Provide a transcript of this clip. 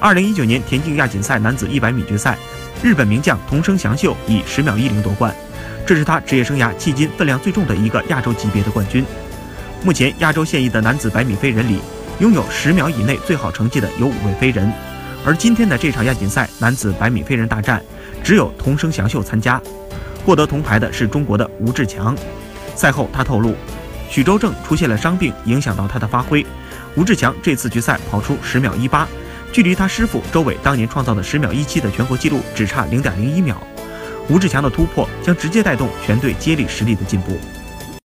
二零一九年田径亚锦赛男子一百米决赛，日本名将桐生祥秀以十秒一零夺冠，这是他职业生涯迄今分量最重的一个亚洲级别的冠军。目前亚洲现役的男子百米飞人里，拥有十秒以内最好成绩的有五位飞人，而今天的这场亚锦赛男子百米飞人大战，只有桐生祥秀参加，获得铜牌的是中国的吴志强。赛后他透露，许周正出现了伤病，影响到他的发挥。吴志强这次决赛跑出十秒一八。距离他师傅周伟当年创造的十秒一七的全国纪录只差零点零一秒，吴志强的突破将直接带动全队接力实力的进步。